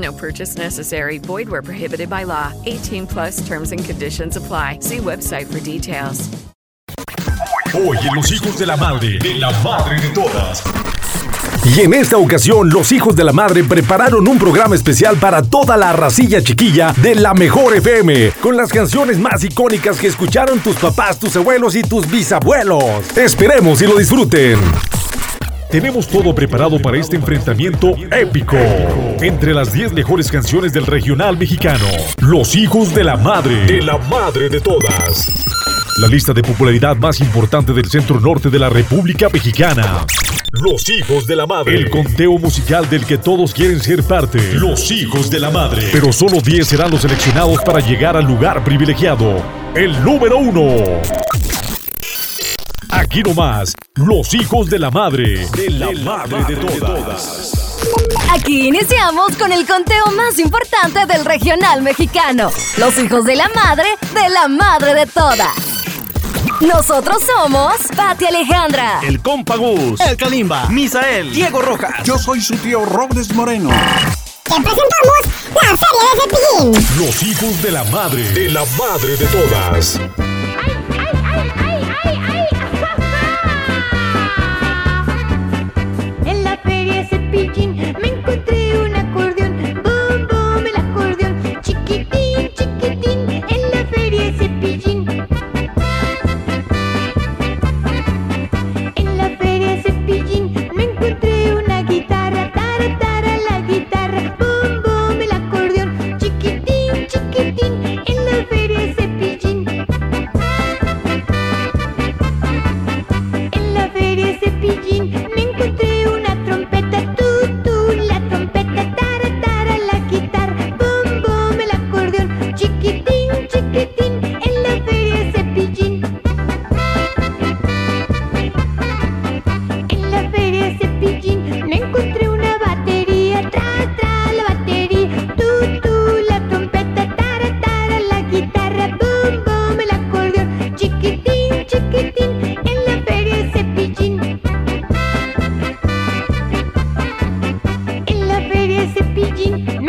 No purchase necessary. Void where prohibited by law. 18 plus terms and conditions apply. See website for details. Hoy en Los Hijos de la Madre, de la Madre de Todas. Y en esta ocasión, los hijos de la madre prepararon un programa especial para toda la racilla chiquilla de la mejor FM, con las canciones más icónicas que escucharon tus papás, tus abuelos y tus bisabuelos. Esperemos y lo disfruten. Tenemos todo preparado para este enfrentamiento épico entre las 10 mejores canciones del regional mexicano. Los hijos de la madre, de la madre de todas. La lista de popularidad más importante del centro norte de la República Mexicana. Los hijos de la madre. El conteo musical del que todos quieren ser parte. Los hijos de la madre. Pero solo 10 serán los seleccionados para llegar al lugar privilegiado. El número uno. Aquí nomás, los hijos de la madre. De la, madre, de todas. Aquí iniciamos con el conteo más importante del regional mexicano. Los hijos de la madre de la madre de todas. Nosotros somos Pati Alejandra. El Compagus. El Kalimba. Misael. Diego Rojas. Yo soy su tío Robles Moreno. Te presentamos la serie de Cepillín. Los hijos de la madre. De la madre de todas. You.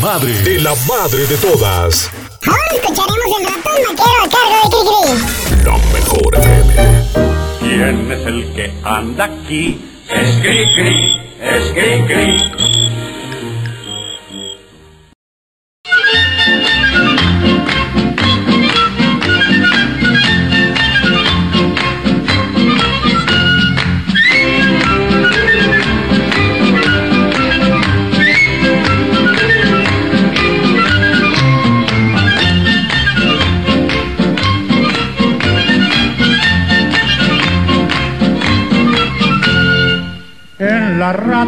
Madre, de la madre de todas. Ahora escucharemos el ratón vaquero a cargo de Cricri. La mejor FM. ¿Quién es el que anda aquí? Es Cricri, es Cricri.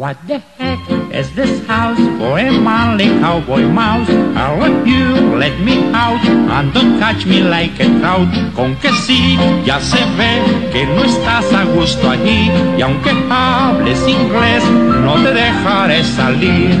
What the heck is this house a manly cowboy mouse? I'll let you let me out and don't catch me like a trout. Con que sí, ya se ve que no estás a gusto allí y aunque hables inglés, no te dejaré salir.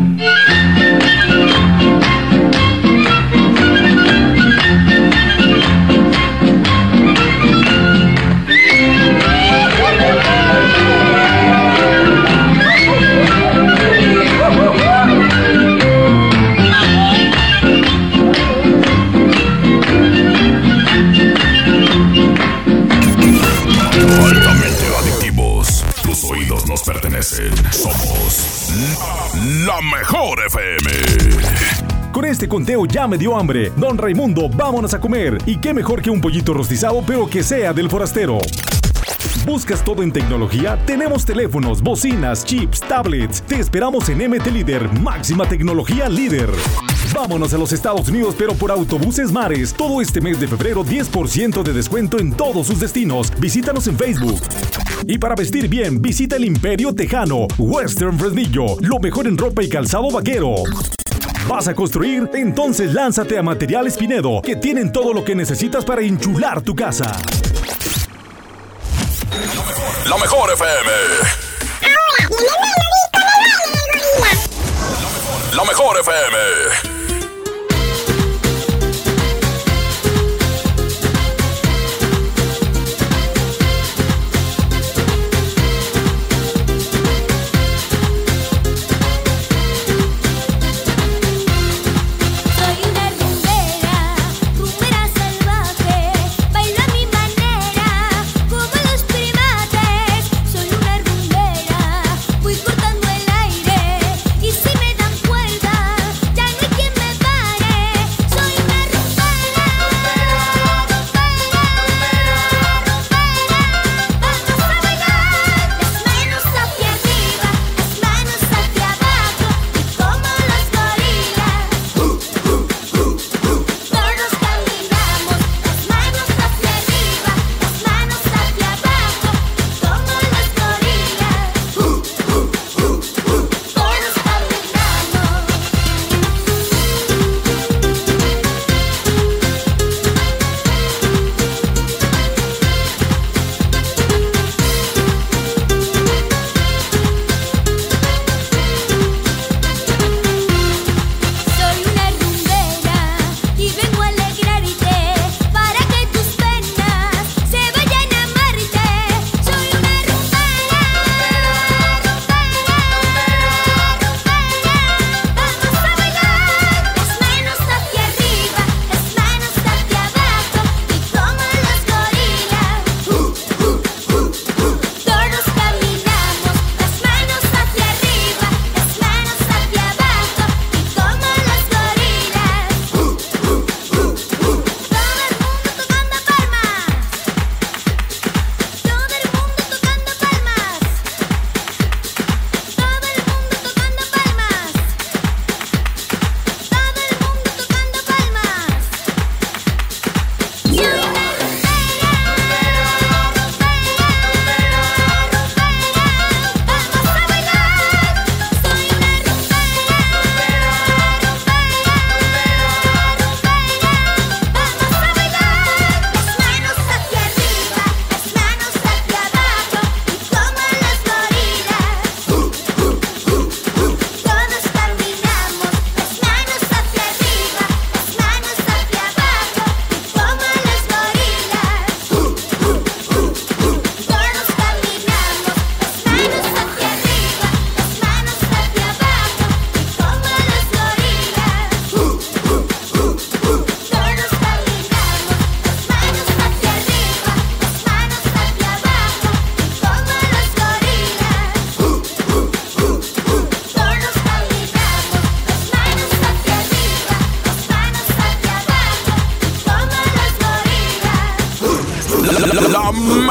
Somos la, la mejor FM. Con este conteo ya me dio hambre. Don Raimundo, vámonos a comer. Y qué mejor que un pollito rostizado, pero que sea del forastero. ¿Buscas todo en tecnología? Tenemos teléfonos, bocinas, chips, tablets. Te esperamos en MT Líder, máxima tecnología líder. Vámonos a los Estados Unidos, pero por autobuses mares. Todo este mes de febrero, 10% de descuento en todos sus destinos. Visítanos en Facebook. Y para vestir bien, visita el Imperio Tejano, Western Fresnillo, lo mejor en ropa y calzado vaquero. ¿Vas a construir? Entonces lánzate a Materiales Pinedo, que tienen todo lo que necesitas para enchular tu casa. La mejor FM. La mejor FM.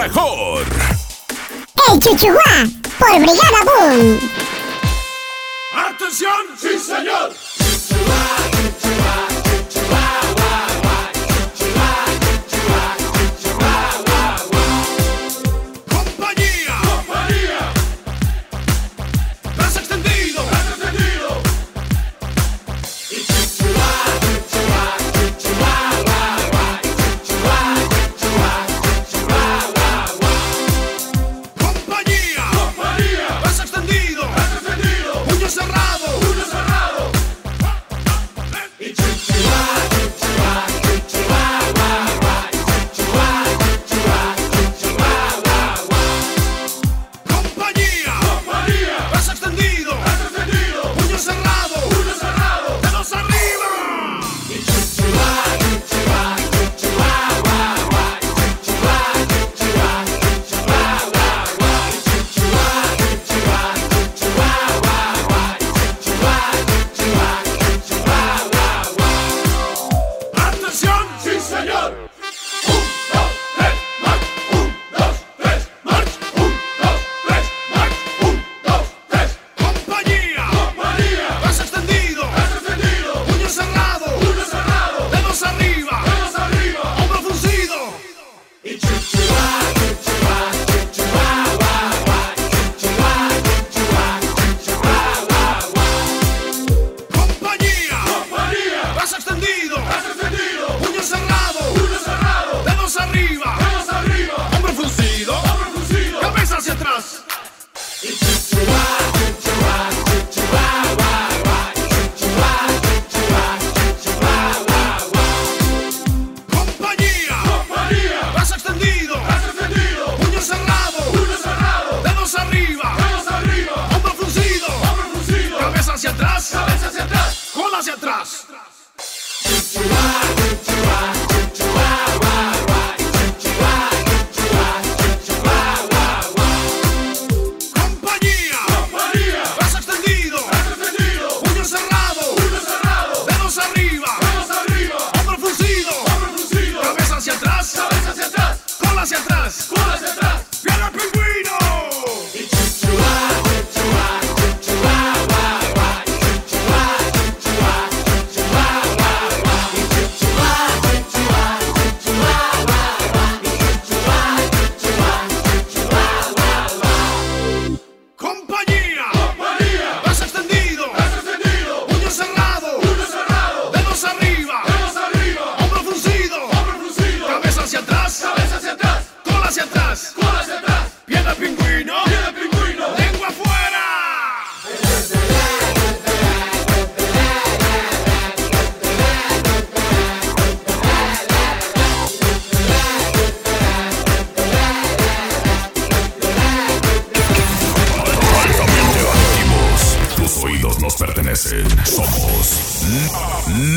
mejor. El Chuchuá por Brigada Boom. ¡Atención! ¡Sí, señor!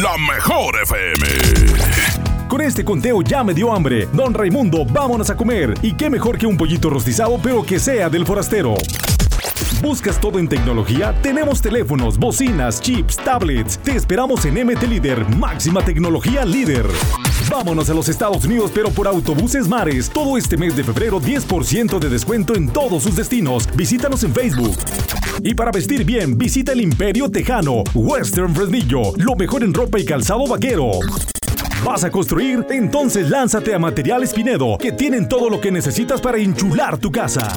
la mejor FM. Con este conteo ya me dio hambre. Don Raimundo, vámonos a comer. Y qué mejor que un pollito rostizado, pero que sea del forastero. ¿Buscas todo en tecnología? Tenemos teléfonos, bocinas, chips, tablets. Te esperamos en MT Líder, máxima tecnología líder. Vámonos a los Estados Unidos, pero por Autobuses Mares. Todo este mes de febrero, 10% de descuento en todos sus destinos. Visítanos en Facebook. Y para vestir bien, visita el Imperio Tejano, Western Fresnillo, lo mejor en ropa y calzado vaquero. ¿Vas a construir? Entonces lánzate a Materiales Pinedo, que tienen todo lo que necesitas para enchular tu casa.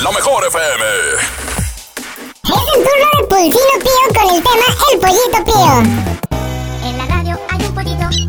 La mejor FM. Es el turno del Pulsino Pío con el tema El Pollito Pío. リド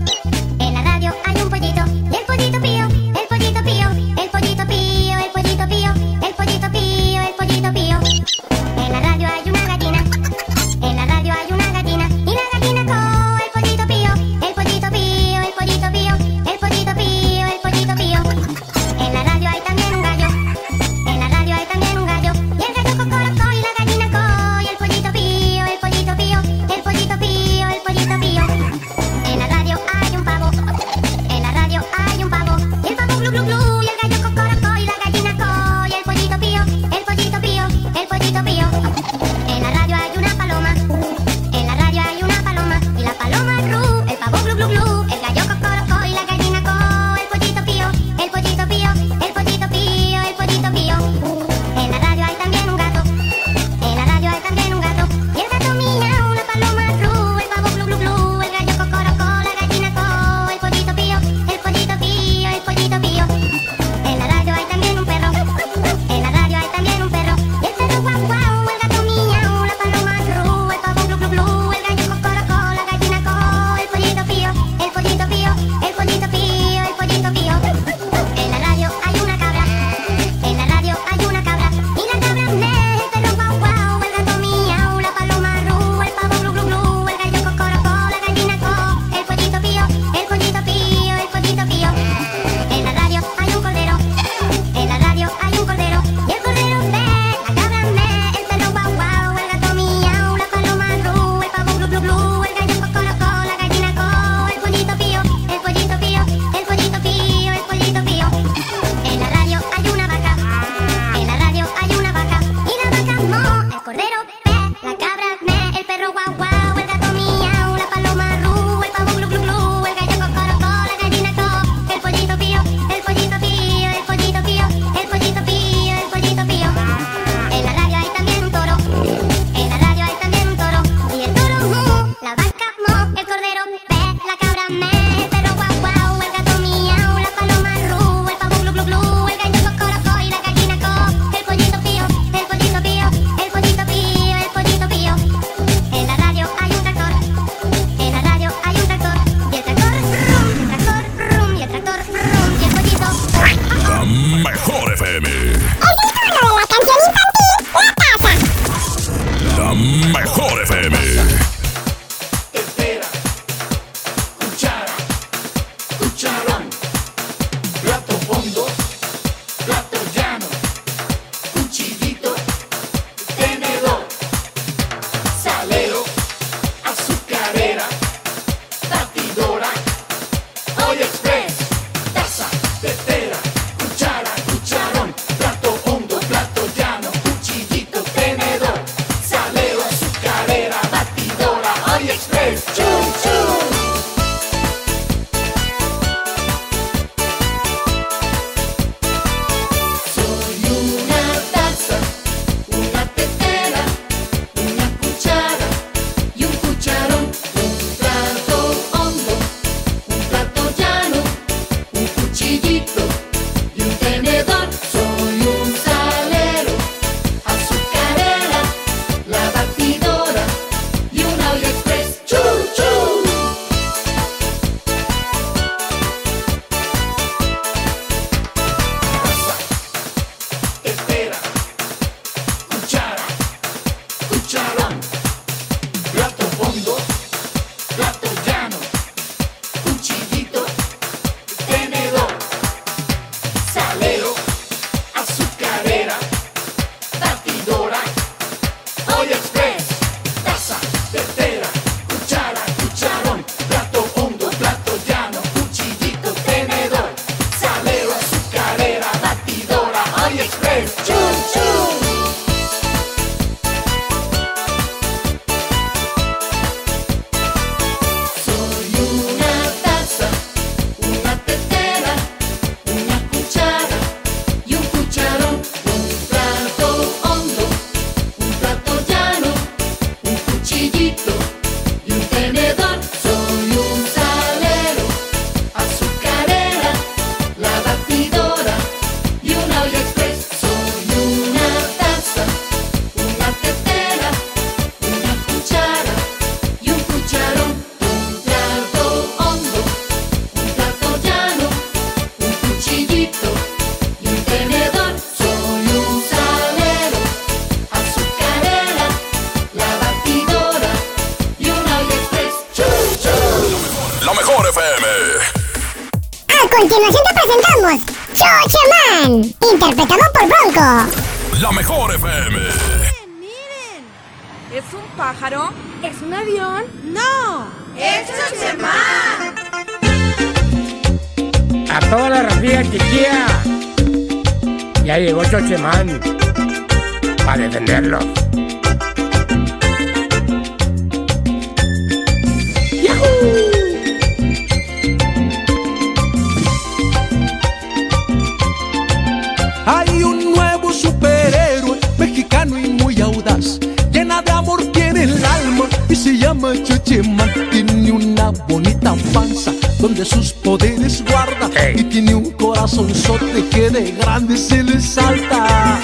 donde sus poderes guarda. Y tiene un corazonzote que de grande se le salta.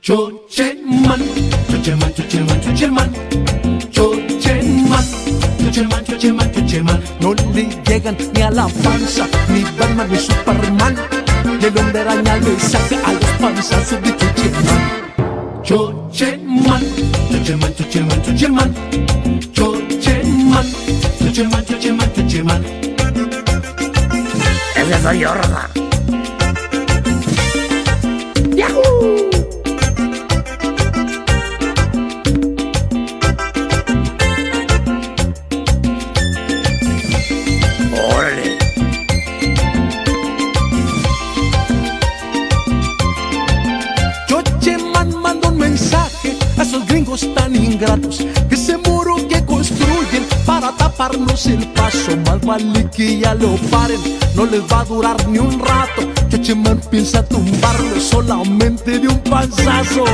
Chocheman, Chocheman, Chocheman, Chocheman. Chocheman, Chocheman, Chocheman, Chocheman. No le llegan ni a la panza, ni Batman ni Superman. Y el hombre araña le saca a los panzazos de. Chocheman, Chocheman, Chocheman, Chocheman. Chocheman, soy yo, Rosa. Órale. Chocheman manda un mensaje a esos gringos tan ingratos para taparnos el paso, más vale que ya lo paren, no les va a durar ni un rato. Chocheman piensa tumbarlo solamente de un panzazo.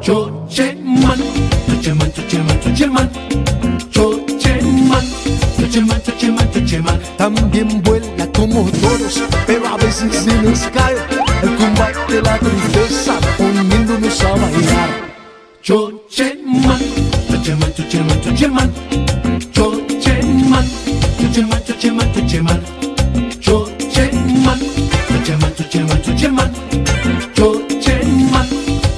Chocheman, Chocheman, Chocheman, Chocheman, Chocheman, Chocheman, Chocheman, Chocheman. También vuela como todos, pero a veces se nos cae el combate la tristeza poniéndonos a bailar. Chocheman, Chocheman, Chocheman, Chocheman, Chocheman, Chocheman, Chocheman, Chocheman, Chocheman, Chocheman, Chocheman, Chocheman,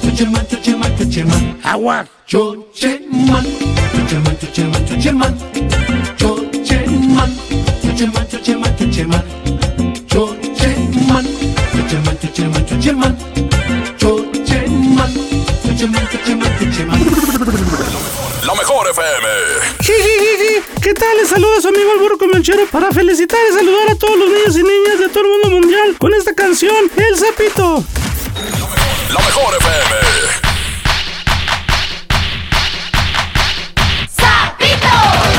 Chocheman, Chocheman, Chocheman. Agua. Chocheman, Chocheman, Chocheman, Chocheman, Chocheman, Chocheman, Chocheman, Chocheman, Chocheman, Chocheman, Chocheman, mejor FM. ¿Qué tal? Les saluda su amigo Álvaro Comanchero para felicitar y saludar a todos los niños y niñas de todo el mundo mundial con esta canción, El Zapito. La mejor FM. Te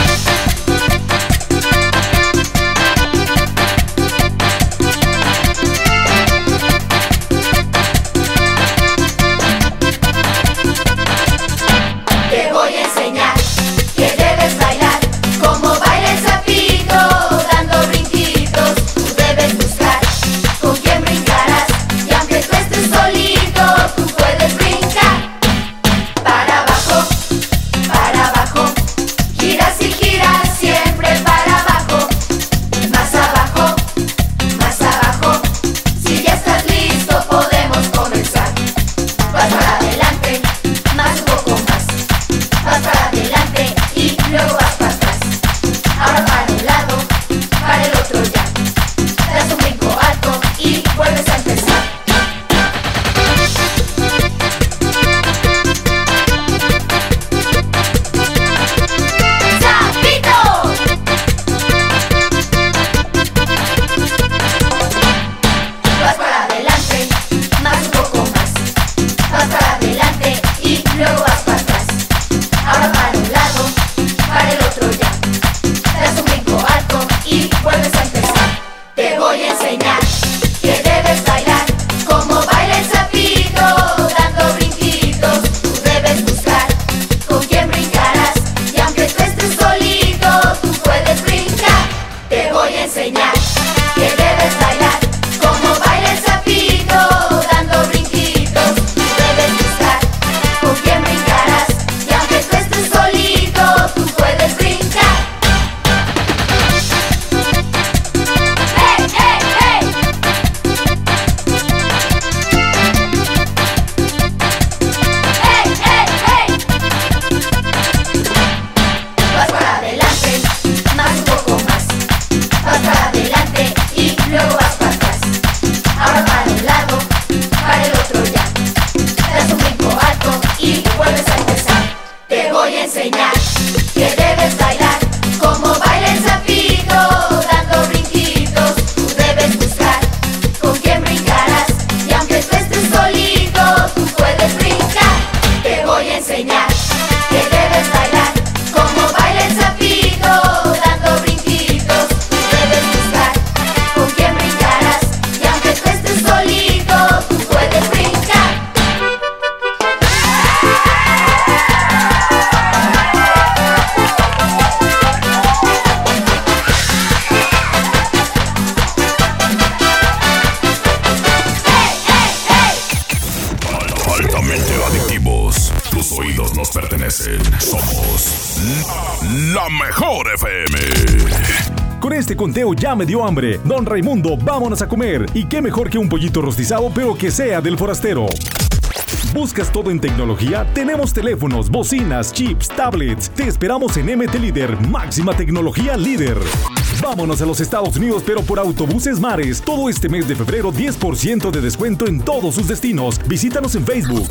Ya me dio hambre. Don Raimundo, vámonos a comer. Y qué mejor que un pollito rostizado, pero que sea del forastero. ¿Buscas todo en tecnología? Tenemos teléfonos, bocinas, chips, tablets. Te esperamos en MT Líder, máxima tecnología líder. Vámonos a los Estados Unidos, pero por Autobuses Mares. Todo este mes de febrero, 10% de descuento en todos sus destinos. Visítanos en Facebook.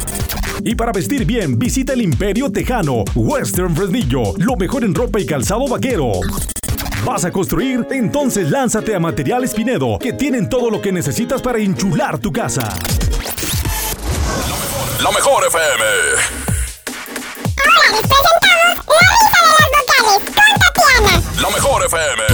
Y para vestir bien, visita el Imperio Tejano, Western Fresnillo, lo mejor en ropa y calzado vaquero. ¿Vas a construir? Entonces lánzate a Materiales Pinedo, que tienen todo lo que necesitas para enchular tu casa. Lo mejor, FM. Ahora les presentamos la lista de las vocales con Tatiana. Lo mejor FM.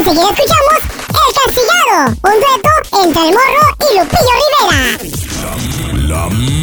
Enseguida escuchamos El Cancillado, un dueto entre el Morro y Lupillo Rivera. La, la.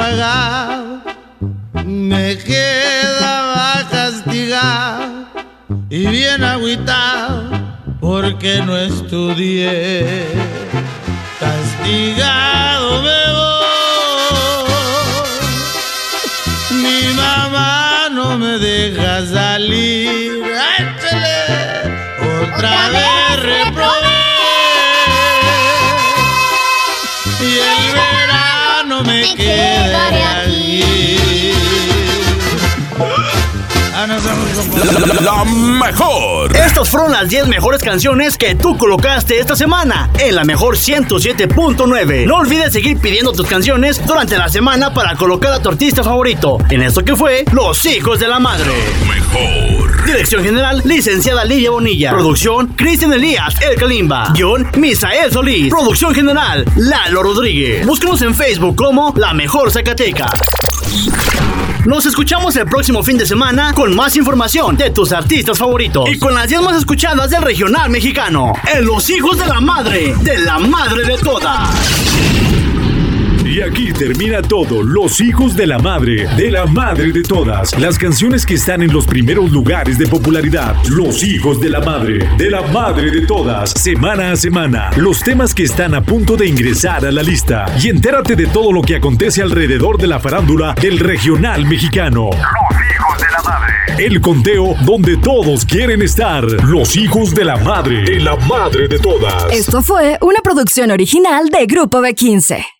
Apagado. Me quedaba castigado y bien agüitado porque no estudié. Castigado me voy, mi mamá no me deja salir. ¡Échale! Otra vez me quedaré aquí. La, la mejor. Estas fueron las 10 mejores canciones que tú colocaste esta semana en la mejor 107.9. No olvides seguir pidiendo tus canciones durante la semana para colocar a tu artista favorito en esto que fue Los Hijos de la Madre. Mejor. Dirección General, licenciada Lidia Bonilla. Producción, Cristian Elías, El Kalimba. Guión, Misael Solís. Producción General, Lalo Rodríguez. Búscanos en Facebook como La Mejor Zacatecas. Nos escuchamos el próximo fin de semana con más información de tus artistas favoritos y con las 10 más escuchadas del regional mexicano. En Los Hijos de la Madre, de la Madre de Todas. Y aquí termina todo, los hijos de la madre, de la madre de todas. Las canciones que están en los primeros lugares de popularidad. Los hijos de la madre, de la madre de todas. Semana a semana, los temas que están a punto de ingresar a la lista. Y entérate de todo lo que acontece alrededor de la farándula del regional mexicano. Los hijos de la madre. El conteo donde todos quieren estar. Los hijos de la madre, de la madre de todas. Esto fue una producción original de Grupo B15.